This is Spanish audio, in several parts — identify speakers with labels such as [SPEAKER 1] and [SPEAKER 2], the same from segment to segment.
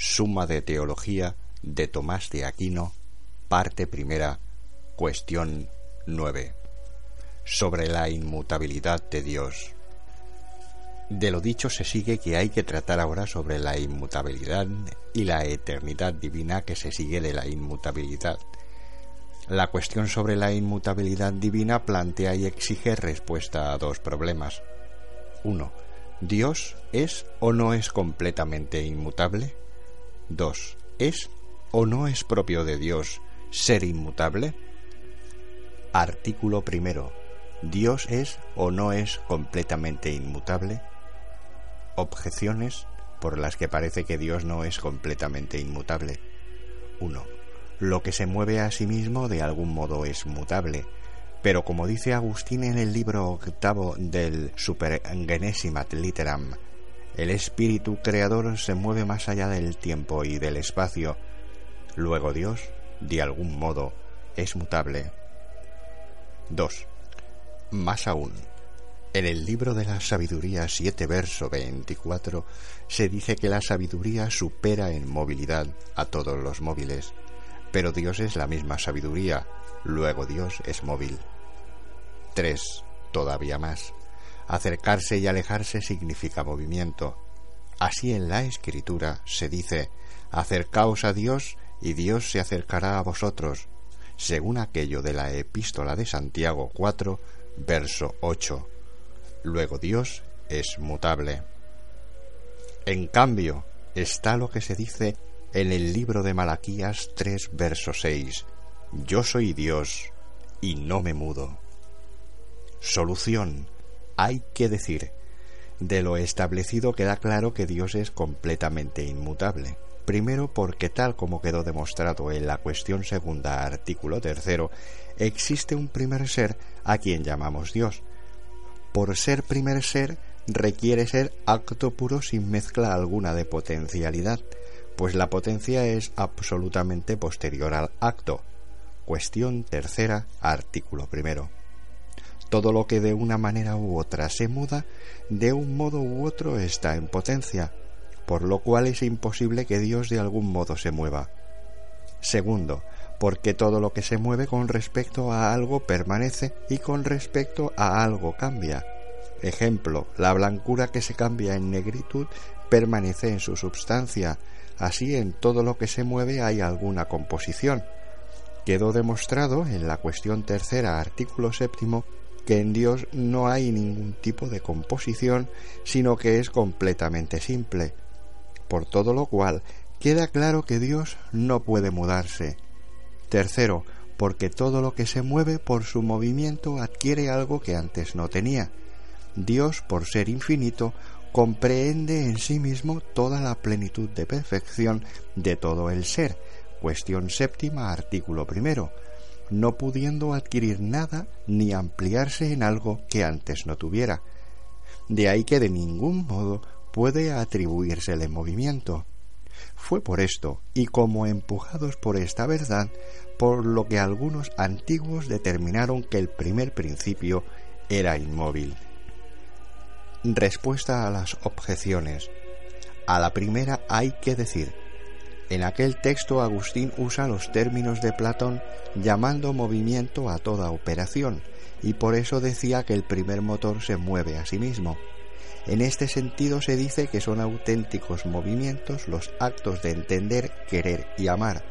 [SPEAKER 1] Suma de Teología de Tomás de Aquino, parte primera, cuestión 9. Sobre la inmutabilidad de Dios. De lo dicho se sigue que hay que tratar ahora sobre la inmutabilidad y la eternidad divina que se sigue de la inmutabilidad. La cuestión sobre la inmutabilidad divina plantea y exige respuesta a dos problemas. 1. ¿Dios es o no es completamente inmutable? 2. ¿Es o no es propio de Dios ser inmutable? Artículo primero. ¿Dios es o no es completamente inmutable? Objeciones por las que parece que Dios no es completamente inmutable. 1. Lo que se mueve a sí mismo de algún modo es mutable, pero como dice Agustín en el libro octavo del Supergenesimat Litteram, el espíritu creador se mueve más allá del tiempo y del espacio. Luego Dios, de algún modo, es mutable. 2. Más aún, en el libro de la sabiduría 7 verso 24 se dice que la sabiduría supera en movilidad a todos los móviles, pero Dios es la misma sabiduría, luego Dios es móvil. 3. Todavía más. Acercarse y alejarse significa movimiento. Así en la escritura se dice, acercaos a Dios y Dios se acercará a vosotros, según aquello de la epístola de Santiago 4, verso 8. Luego Dios es mutable. En cambio, está lo que se dice en el libro de Malaquías 3, verso 6. Yo soy Dios y no me mudo. Solución hay que decir, de lo establecido queda claro que Dios es completamente inmutable. Primero porque tal como quedó demostrado en la cuestión segunda artículo tercero, existe un primer ser a quien llamamos Dios. Por ser primer ser requiere ser acto puro sin mezcla alguna de potencialidad, pues la potencia es absolutamente posterior al acto. Cuestión tercera, artículo primero. Todo lo que de una manera u otra se muda, de un modo u otro está en potencia, por lo cual es imposible que Dios de algún modo se mueva. Segundo, porque todo lo que se mueve con respecto a algo permanece y con respecto a algo cambia. Ejemplo, la blancura que se cambia en negritud permanece en su substancia, así en todo lo que se mueve hay alguna composición. Quedó demostrado en la cuestión tercera, artículo séptimo, que en Dios no hay ningún tipo de composición, sino que es completamente simple. Por todo lo cual, queda claro que Dios no puede mudarse. Tercero, porque todo lo que se mueve por su movimiento adquiere algo que antes no tenía. Dios, por ser infinito, comprehende en sí mismo toda la plenitud de perfección de todo el ser. Cuestión séptima, artículo primero no pudiendo adquirir nada ni ampliarse en algo que antes no tuviera. De ahí que de ningún modo puede atribuírsele movimiento. Fue por esto, y como empujados por esta verdad, por lo que algunos antiguos determinaron que el primer principio era inmóvil. Respuesta a las objeciones. A la primera hay que decir en aquel texto Agustín usa los términos de Platón llamando movimiento a toda operación, y por eso decía que el primer motor se mueve a sí mismo. En este sentido se dice que son auténticos movimientos los actos de entender, querer y amar.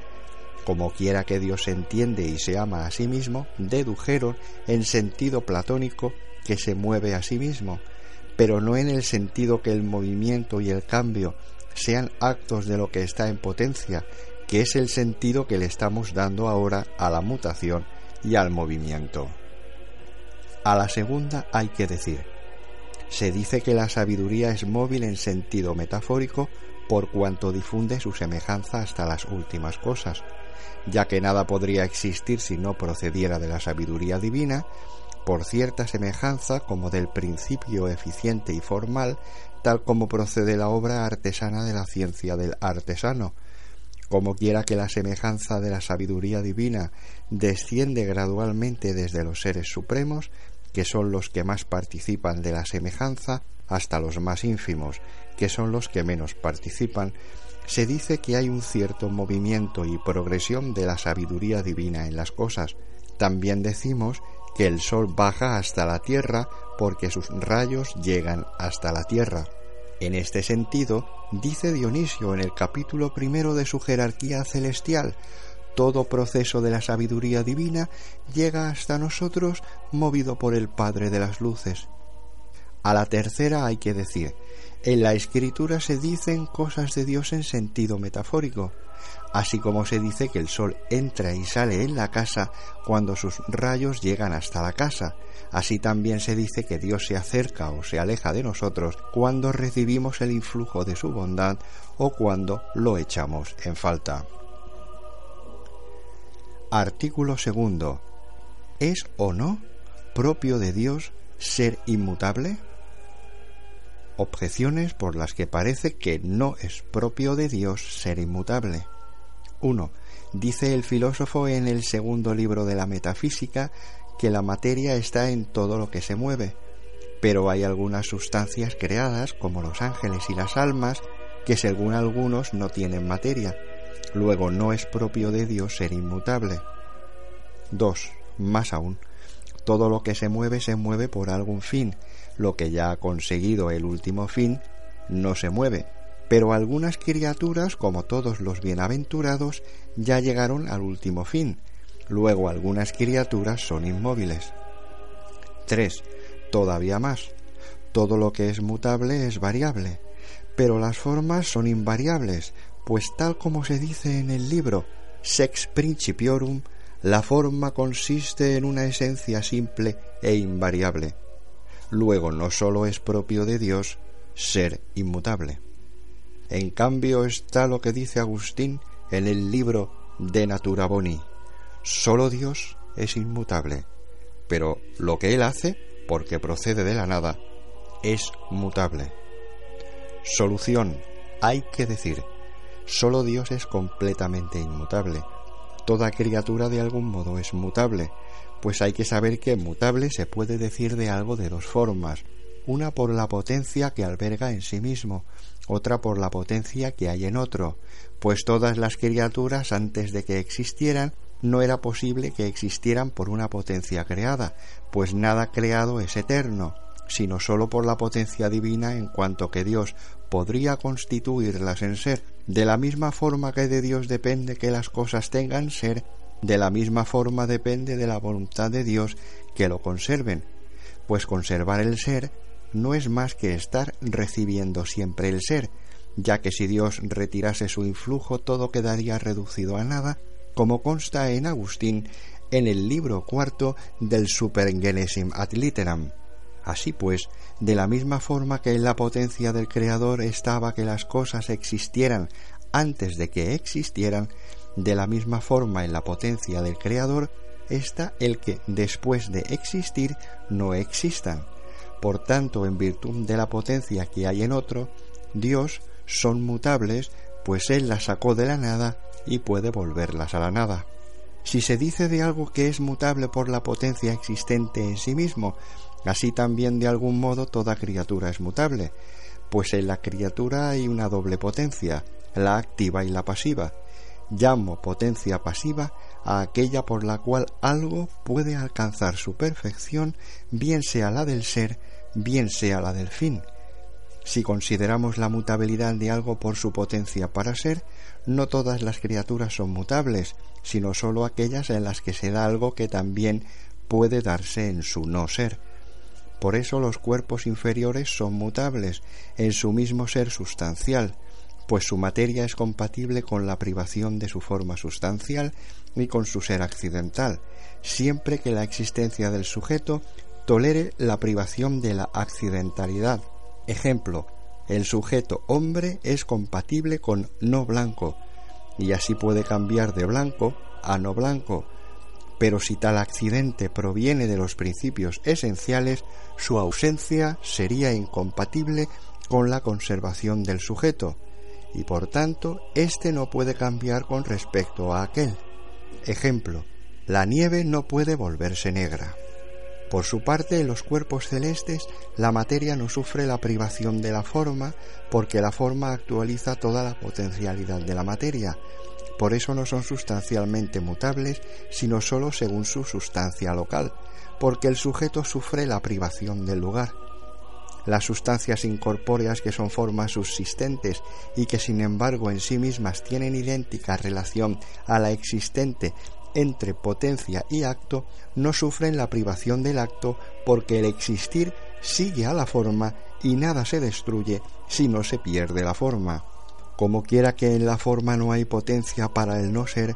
[SPEAKER 1] Como quiera que Dios se entiende y se ama a sí mismo, dedujeron en sentido platónico que se mueve a sí mismo, pero no en el sentido que el movimiento y el cambio sean actos de lo que está en potencia, que es el sentido que le estamos dando ahora a la mutación y al movimiento. A la segunda hay que decir, se dice que la sabiduría es móvil en sentido metafórico por cuanto difunde su semejanza hasta las últimas cosas, ya que nada podría existir si no procediera de la sabiduría divina, por cierta semejanza como del principio eficiente y formal, tal como procede la obra artesana de la ciencia del artesano, como quiera que la semejanza de la sabiduría divina desciende gradualmente desde los seres supremos, que son los que más participan de la semejanza, hasta los más ínfimos, que son los que menos participan, se dice que hay un cierto movimiento y progresión de la sabiduría divina en las cosas. También decimos que el sol baja hasta la tierra porque sus rayos llegan hasta la tierra. En este sentido, dice Dionisio en el capítulo primero de su jerarquía celestial, todo proceso de la sabiduría divina llega hasta nosotros movido por el Padre de las Luces. A la tercera hay que decir, en la escritura se dicen cosas de Dios en sentido metafórico, así como se dice que el sol entra y sale en la casa cuando sus rayos llegan hasta la casa, así también se dice que Dios se acerca o se aleja de nosotros cuando recibimos el influjo de su bondad o cuando lo echamos en falta. Artículo segundo. ¿Es o no propio de Dios ser inmutable? Objeciones por las que parece que no es propio de Dios ser inmutable. 1. Dice el filósofo en el segundo libro de la Metafísica que la materia está en todo lo que se mueve, pero hay algunas sustancias creadas, como los ángeles y las almas, que según algunos no tienen materia. Luego no es propio de Dios ser inmutable. 2. Más aún, todo lo que se mueve se mueve por algún fin. Lo que ya ha conseguido el último fin no se mueve, pero algunas criaturas, como todos los bienaventurados, ya llegaron al último fin. Luego algunas criaturas son inmóviles. 3. Todavía más. Todo lo que es mutable es variable, pero las formas son invariables, pues tal como se dice en el libro Sex Principiorum, la forma consiste en una esencia simple e invariable. Luego no sólo es propio de Dios ser inmutable. En cambio está lo que dice Agustín en el libro de Natura Boni. Solo Dios es inmutable, pero lo que Él hace, porque procede de la nada, es mutable. Solución. Hay que decir, solo Dios es completamente inmutable. Toda criatura de algún modo es mutable, pues hay que saber que mutable se puede decir de algo de dos formas, una por la potencia que alberga en sí mismo, otra por la potencia que hay en otro, pues todas las criaturas antes de que existieran no era posible que existieran por una potencia creada, pues nada creado es eterno, sino sólo por la potencia divina en cuanto que Dios podría constituirlas en ser. De la misma forma que de Dios depende que las cosas tengan ser, de la misma forma depende de la voluntad de Dios que lo conserven, pues conservar el ser no es más que estar recibiendo siempre el ser, ya que si Dios retirase su influjo todo quedaría reducido a nada, como consta en Agustín en el libro cuarto del Supergenesim ad Literam. Así pues, de la misma forma que en la potencia del Creador estaba que las cosas existieran antes de que existieran, de la misma forma en la potencia del Creador está el que después de existir no existan. Por tanto, en virtud de la potencia que hay en otro, Dios son mutables, pues Él las sacó de la nada y puede volverlas a la nada. Si se dice de algo que es mutable por la potencia existente en sí mismo, así también de algún modo toda criatura es mutable, pues en la criatura hay una doble potencia, la activa y la pasiva. Llamo potencia pasiva a aquella por la cual algo puede alcanzar su perfección, bien sea la del ser, bien sea la del fin. Si consideramos la mutabilidad de algo por su potencia para ser, no todas las criaturas son mutables, sino sólo aquellas en las que se da algo que también puede darse en su no ser. Por eso los cuerpos inferiores son mutables en su mismo ser sustancial, pues su materia es compatible con la privación de su forma sustancial y con su ser accidental, siempre que la existencia del sujeto tolere la privación de la accidentalidad. Ejemplo, el sujeto hombre es compatible con no blanco y así puede cambiar de blanco a no blanco. Pero si tal accidente proviene de los principios esenciales, su ausencia sería incompatible con la conservación del sujeto, y por tanto éste no puede cambiar con respecto a aquel. Ejemplo, la nieve no puede volverse negra. Por su parte, en los cuerpos celestes, la materia no sufre la privación de la forma, porque la forma actualiza toda la potencialidad de la materia. Por eso no son sustancialmente mutables, sino sólo según su sustancia local, porque el sujeto sufre la privación del lugar. Las sustancias incorpóreas que son formas subsistentes y que sin embargo en sí mismas tienen idéntica relación a la existente entre potencia y acto no sufren la privación del acto porque el existir sigue a la forma y nada se destruye si no se pierde la forma. Como quiera que en la forma no hay potencia para el no ser,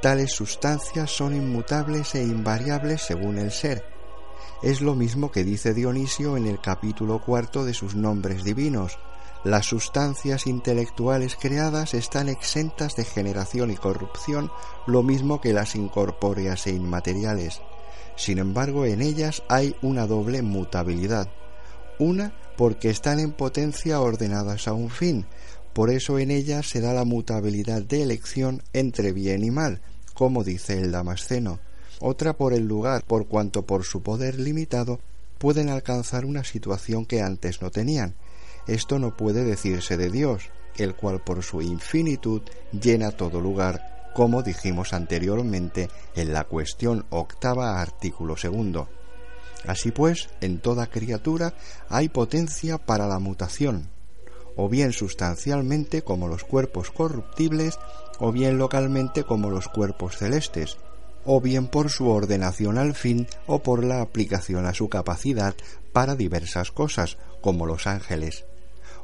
[SPEAKER 1] tales sustancias son inmutables e invariables según el ser. Es lo mismo que dice Dionisio en el capítulo cuarto de sus nombres divinos, las sustancias intelectuales creadas están exentas de generación y corrupción, lo mismo que las incorpóreas e inmateriales. Sin embargo, en ellas hay una doble mutabilidad. Una, porque están en potencia ordenadas a un fin, por eso en ellas se da la mutabilidad de elección entre bien y mal, como dice el Damasceno. Otra por el lugar, por cuanto por su poder limitado pueden alcanzar una situación que antes no tenían, esto no puede decirse de Dios, el cual por su infinitud llena todo lugar, como dijimos anteriormente en la cuestión octava artículo segundo. Así pues, en toda criatura hay potencia para la mutación, o bien sustancialmente como los cuerpos corruptibles, o bien localmente como los cuerpos celestes, o bien por su ordenación al fin o por la aplicación a su capacidad para diversas cosas, como los ángeles.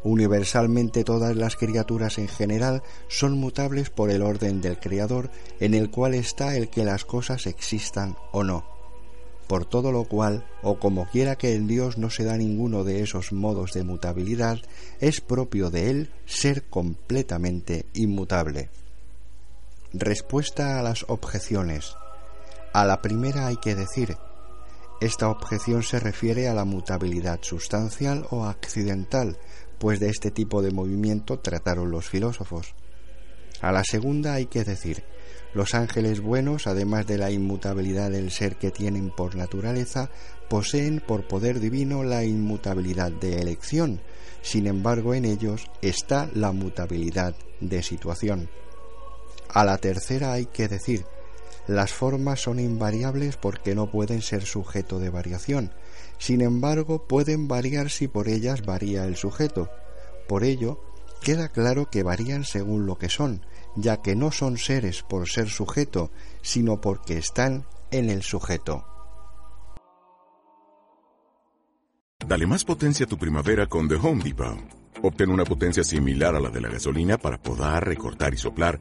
[SPEAKER 1] Universalmente todas las criaturas en general son mutables por el orden del Creador, en el cual está el que las cosas existan o no. Por todo lo cual, o como quiera que en Dios no se da ninguno de esos modos de mutabilidad, es propio de Él ser completamente inmutable. Respuesta a las objeciones. A la primera hay que decir, esta objeción se refiere a la mutabilidad sustancial o accidental, pues de este tipo de movimiento trataron los filósofos. A la segunda hay que decir, los ángeles buenos, además de la inmutabilidad del ser que tienen por naturaleza, poseen por poder divino la inmutabilidad de elección, sin embargo en ellos está la mutabilidad de situación. A la tercera hay que decir, las formas son invariables porque no pueden ser sujeto de variación, sin embargo, pueden variar si por ellas varía el sujeto. Por ello, queda claro que varían según lo que son, ya que no son seres por ser sujeto, sino porque están en el sujeto.
[SPEAKER 2] Dale más potencia a tu primavera con The Home Depot. Obtén una potencia similar a la de la gasolina para podar, recortar y soplar